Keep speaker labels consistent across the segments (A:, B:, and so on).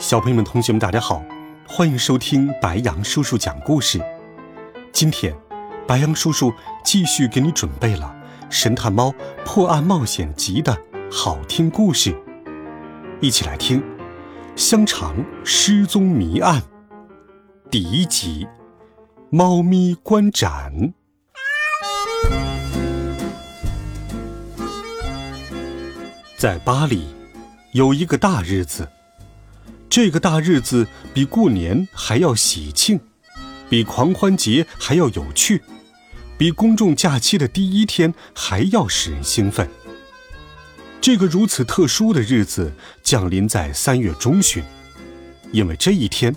A: 小朋友们、同学们，大家好，欢迎收听白羊叔叔讲故事。今天，白羊叔叔继续给你准备了《神探猫破案冒险集》的好听故事，一起来听《香肠失踪谜案》第一集《猫咪观展》。在巴黎，有一个大日子。这个大日子比过年还要喜庆，比狂欢节还要有趣，比公众假期的第一天还要使人兴奋。这个如此特殊的日子降临在三月中旬，因为这一天，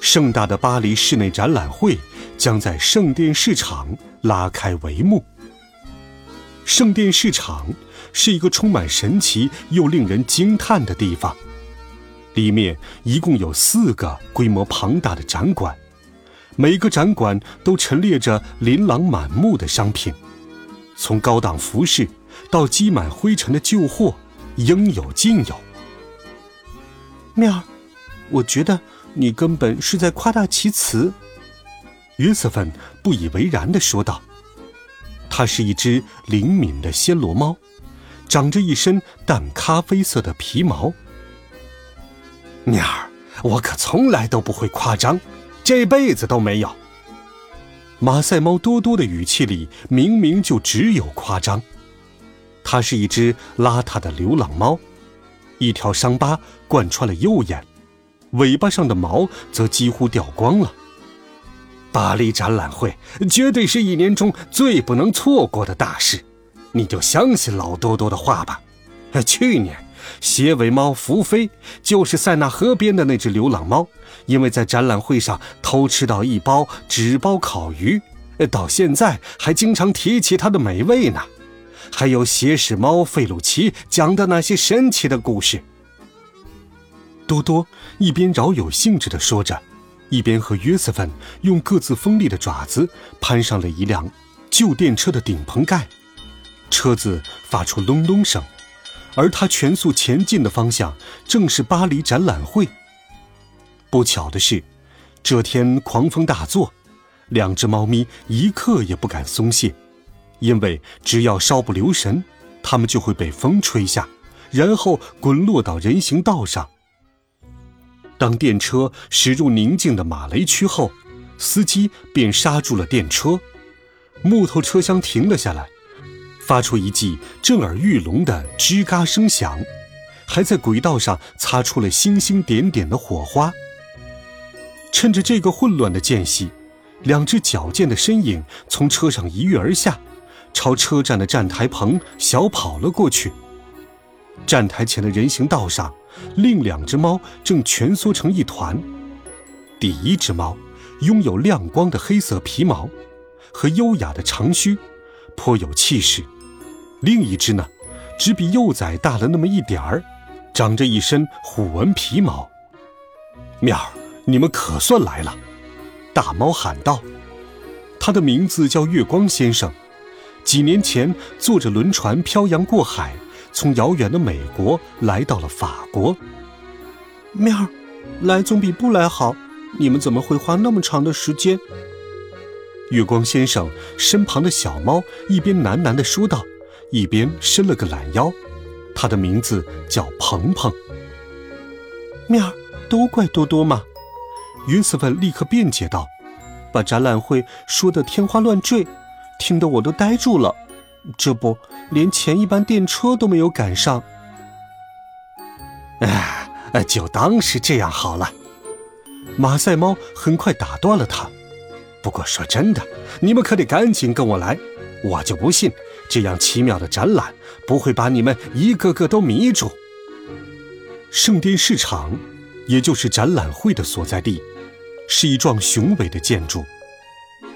A: 盛大的巴黎室内展览会将在圣殿市场拉开帷幕。圣殿市场是一个充满神奇又令人惊叹的地方。里面一共有四个规模庞大的展馆，每个展馆都陈列着琳琅满目的商品，从高档服饰到积满灰尘的旧货，应有尽有。
B: 妙儿，我觉得你根本是在夸大其词。”
A: 约瑟芬不以为然地说道。它是一只灵敏的暹罗猫，长着一身淡咖啡色的皮毛。
C: 鸟儿，我可从来都不会夸张，这辈子都没有。
A: 马赛猫多多的语气里明明就只有夸张。它是一只邋遢的流浪猫，一条伤疤贯穿了右眼，尾巴上的毛则几乎掉光了。
C: 巴黎展览会绝对是一年中最不能错过的大事，你就相信老多多的话吧。去年。斜尾猫福飞就是塞纳河边的那只流浪猫，因为在展览会上偷吃到一包纸包烤鱼，到现在还经常提起它的美味呢。还有邪使猫费鲁奇讲的那些神奇的故事。
A: 多多一边饶有兴致地说着，一边和约瑟芬用各自锋利的爪子攀上了一辆旧电车的顶棚盖，车子发出隆隆声。而他全速前进的方向正是巴黎展览会。不巧的是，这天狂风大作，两只猫咪一刻也不敢松懈，因为只要稍不留神，它们就会被风吹下，然后滚落到人行道上。当电车驶入宁静的马雷区后，司机便刹住了电车，木头车厢停了下来。发出一记震耳欲聋的吱嘎声响，还在轨道上擦出了星星点点的火花。趁着这个混乱的间隙，两只矫健的身影从车上一跃而下，朝车站的站台棚小跑了过去。站台前的人行道上，另两只猫正蜷缩成一团。第一只猫拥有亮光的黑色皮毛和优雅的长须，颇有气势。另一只呢，只比幼崽大了那么一点儿，长着一身虎纹皮毛。
C: 喵儿，你们可算来了！
A: 大猫喊道。它的名字叫月光先生，几年前坐着轮船漂洋过海，从遥远的美国来到了法国。
B: 喵儿，来总比不来好。你们怎么会花那么长的时间？
A: 月光先生身旁的小猫一边喃喃地说道。一边伸了个懒腰，他的名字叫鹏鹏。
B: 面儿都怪多多嘛！
A: 约瑟芬立刻辩解道：“
B: 把展览会说得天花乱坠，听得我都呆住了。这不，连前一班电车都没有赶上。”
C: 哎，就当是这样好了。
A: 马赛猫很快打断了他。
C: 不过说真的，你们可得赶紧跟我来。我就不信，这样奇妙的展览不会把你们一个个都迷住。
A: 圣殿市场也就是展览会的所在地，是一幢雄伟的建筑。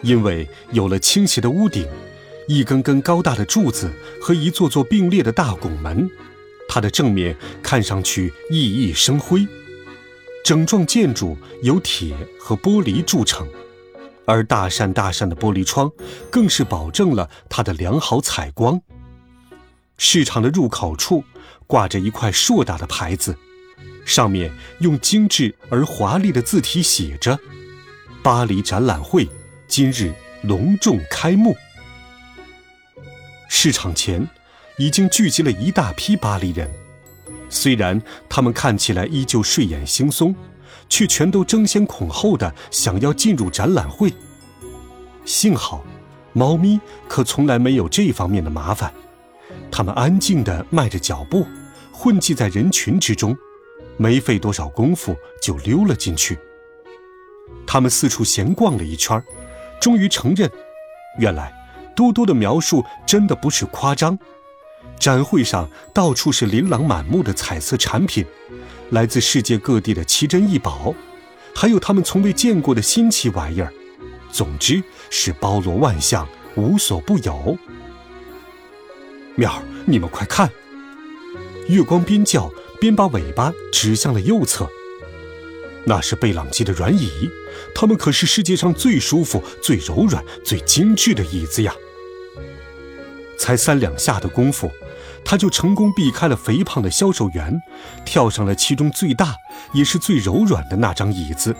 A: 因为有了倾斜的屋顶、一根根高大的柱子和一座座并列的大拱门，它的正面看上去熠熠生辉。整幢建筑由铁和玻璃铸成，而大扇大扇的玻璃窗更是保证了它的良好采光。市场的入口处挂着一块硕大的牌子，上面用精致而华丽的字体写着：“巴黎展览会今日隆重开幕。”市场前已经聚集了一大批巴黎人。虽然他们看起来依旧睡眼惺忪，却全都争先恐后的想要进入展览会。幸好，猫咪可从来没有这方面的麻烦，它们安静地迈着脚步，混迹在人群之中，没费多少功夫就溜了进去。它们四处闲逛了一圈，终于承认，原来多多的描述真的不是夸张。展会上到处是琳琅满目的彩色产品，来自世界各地的奇珍异宝，还有他们从未见过的新奇玩意儿。总之是包罗万象，无所不有。喵，你们快看！月光边叫边把尾巴指向了右侧，那是贝朗基的软椅，它们可是世界上最舒服、最柔软、最精致的椅子呀！才三两下的功夫。他就成功避开了肥胖的销售员，跳上了其中最大也是最柔软的那张椅子。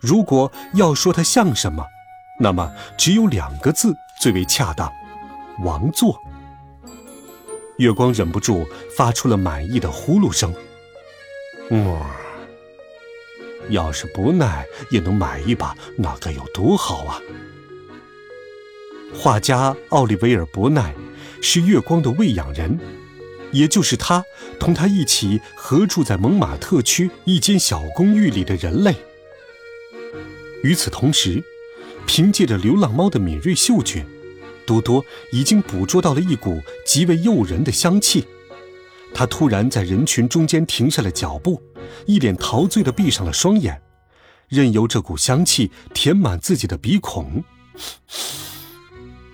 A: 如果要说它像什么，那么只有两个字最为恰当：王座。月光忍不住发出了满意的呼噜声。嗯，要是不耐也能买一把，那该有多好啊！画家奥利维尔·伯奈。是月光的喂养人，也就是他同他一起合住在蒙马特区一间小公寓里的人类。与此同时，凭借着流浪猫的敏锐嗅觉，多多已经捕捉到了一股极为诱人的香气。他突然在人群中间停下了脚步，一脸陶醉地闭上了双眼，任由这股香气填满自己的鼻孔。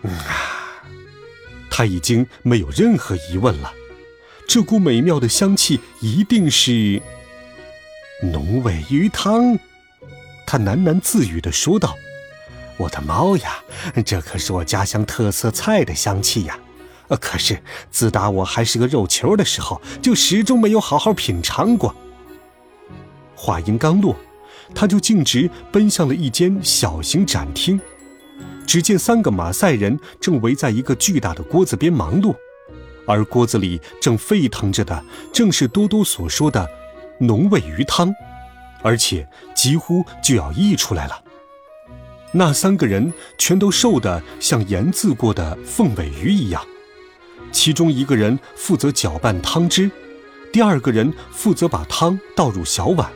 A: 嗯啊。他已经没有任何疑问了，这股美妙的香气一定是浓味鱼汤。他喃喃自语地说道：“我的猫呀，这可是我家乡特色菜的香气呀！可是自打我还是个肉球的时候，就始终没有好好品尝过。”话音刚落，他就径直奔向了一间小型展厅。只见三个马赛人正围在一个巨大的锅子边忙碌，而锅子里正沸腾着的正是多多所说的浓味鱼汤，而且几乎就要溢出来了。那三个人全都瘦得像盐渍过的凤尾鱼一样，其中一个人负责搅拌汤汁，第二个人负责把汤倒入小碗，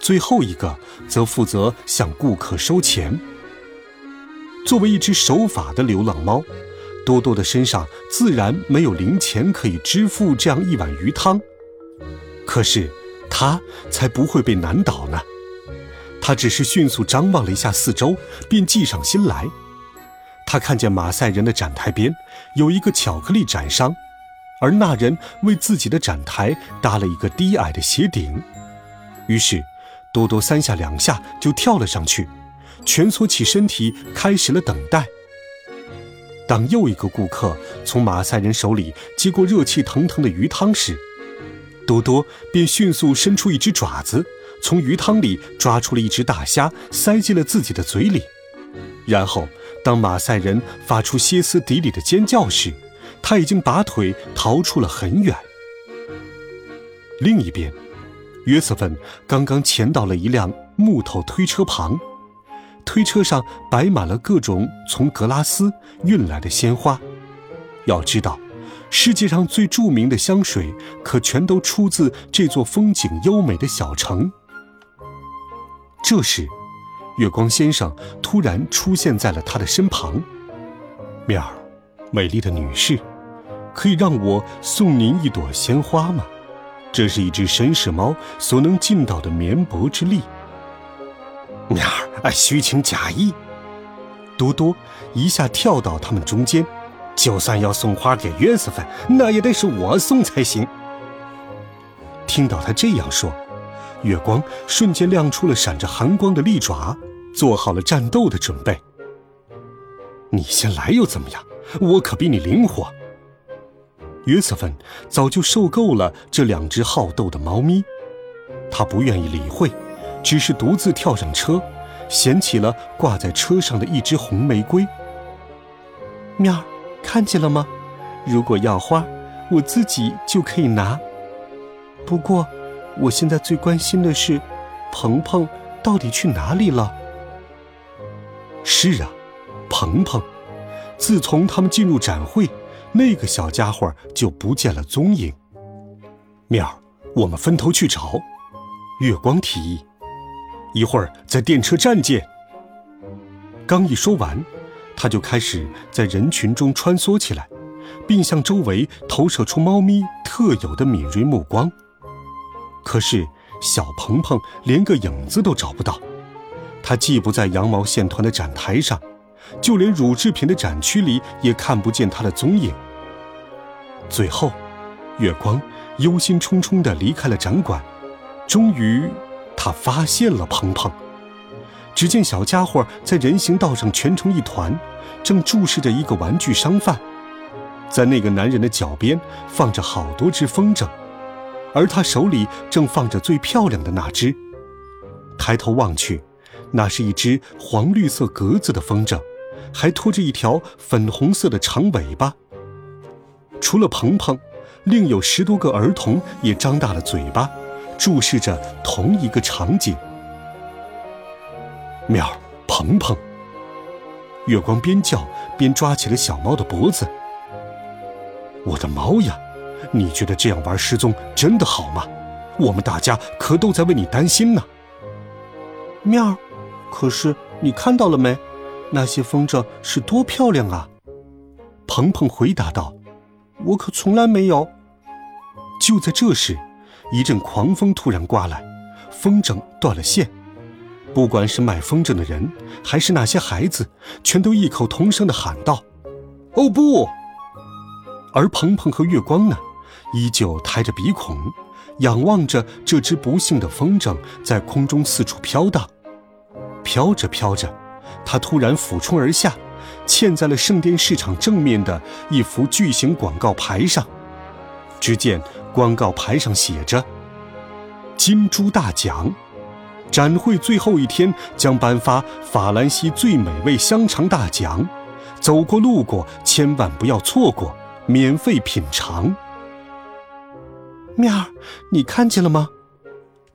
A: 最后一个则负责向顾客收钱。作为一只守法的流浪猫，多多的身上自然没有零钱可以支付这样一碗鱼汤。可是，他才不会被难倒呢。他只是迅速张望了一下四周，便计上心来。他看见马赛人的展台边有一个巧克力展商，而那人为自己的展台搭了一个低矮的斜顶。于是，多多三下两下就跳了上去。蜷缩起身体，开始了等待。当又一个顾客从马赛人手里接过热气腾腾的鱼汤时，多多便迅速伸出一只爪子，从鱼汤里抓出了一只大虾，塞进了自己的嘴里。然后，当马赛人发出歇斯底里的尖叫时，他已经拔腿逃出了很远。另一边，约瑟芬刚刚潜到了一辆木头推车旁。推车上摆满了各种从格拉斯运来的鲜花。要知道，世界上最著名的香水可全都出自这座风景优美的小城。这时，月光先生突然出现在了他的身旁。“妙儿，美丽的女士，可以让我送您一朵鲜花吗？这是一只绅士猫所能尽到的绵薄之力。
C: 喵儿，虚情假意。
A: 多多一下跳到他们中间，
C: 就算要送花给约瑟芬，那也得是我送才行。
A: 听到他这样说，月光瞬间亮出了闪着寒光的利爪，做好了战斗的准备。
C: 你先来又怎么样？我可比你灵活。
A: 约瑟芬早就受够了这两只好斗的猫咪，他不愿意理会，只是独自跳上车，捡起了挂在车上的一支红玫瑰。喵儿，看见了吗？如果要花，我自己就可以拿。不过，我现在最关心的是，鹏鹏到底去哪里了？
C: 是啊，鹏鹏，
A: 自从他们进入展会。那个小家伙就不见了踪影。
C: 妙儿，我们分头去找。
A: 月光提议：“
C: 一会儿在电车站见。”
A: 刚一说完，他就开始在人群中穿梭起来，并向周围投射出猫咪特有的敏锐目光。可是小鹏鹏连个影子都找不到，他既不在羊毛线团的展台上，就连乳制品的展区里也看不见他的踪影。最后，月光忧心忡忡地离开了展馆。终于，他发现了鹏鹏。只见小家伙在人行道上蜷成一团，正注视着一个玩具商贩。在那个男人的脚边放着好多只风筝，而他手里正放着最漂亮的那只。抬头望去，那是一只黄绿色格子的风筝，还拖着一条粉红色的长尾巴。除了鹏鹏，另有十多个儿童也张大了嘴巴，注视着同一个场景。
C: 喵，鹏鹏！
A: 月光边叫边抓起了小猫的脖子。
C: 我的猫呀，你觉得这样玩失踪真的好吗？我们大家可都在为你担心呢。
B: 喵，可是你看到了没？那些风筝是多漂亮啊！
A: 鹏鹏回答道。
B: 我可从来没有。
A: 就在这时，一阵狂风突然刮来，风筝断了线。不管是卖风筝的人，还是那些孩子，全都异口同声地喊道：“
C: 哦不！”
A: 而鹏鹏和月光呢，依旧抬着鼻孔，仰望着这只不幸的风筝在空中四处飘荡。飘着飘着，它突然俯冲而下。嵌在了圣殿市场正面的一幅巨型广告牌上。只见广告牌上写着：“金猪大奖，展会最后一天将颁发法兰西最美味香肠大奖，走过路过千万不要错过，免费品尝。”
B: 喵儿，你看见了吗？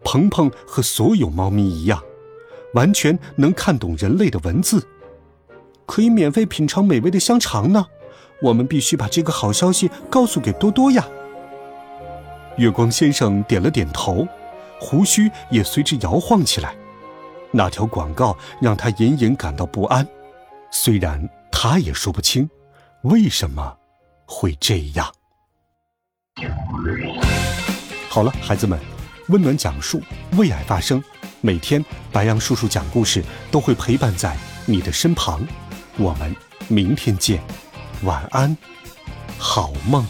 A: 鹏鹏和所有猫咪一样，完全能看懂人类的文字。
B: 可以免费品尝美味的香肠呢，我们必须把这个好消息告诉给多多呀。
A: 月光先生点了点头，胡须也随之摇晃起来。那条广告让他隐隐感到不安，虽然他也说不清为什么会这样。好了，孩子们，温暖讲述，为爱发声，每天白杨叔叔讲故事都会陪伴在你的身旁。我们明天见，晚安，好梦。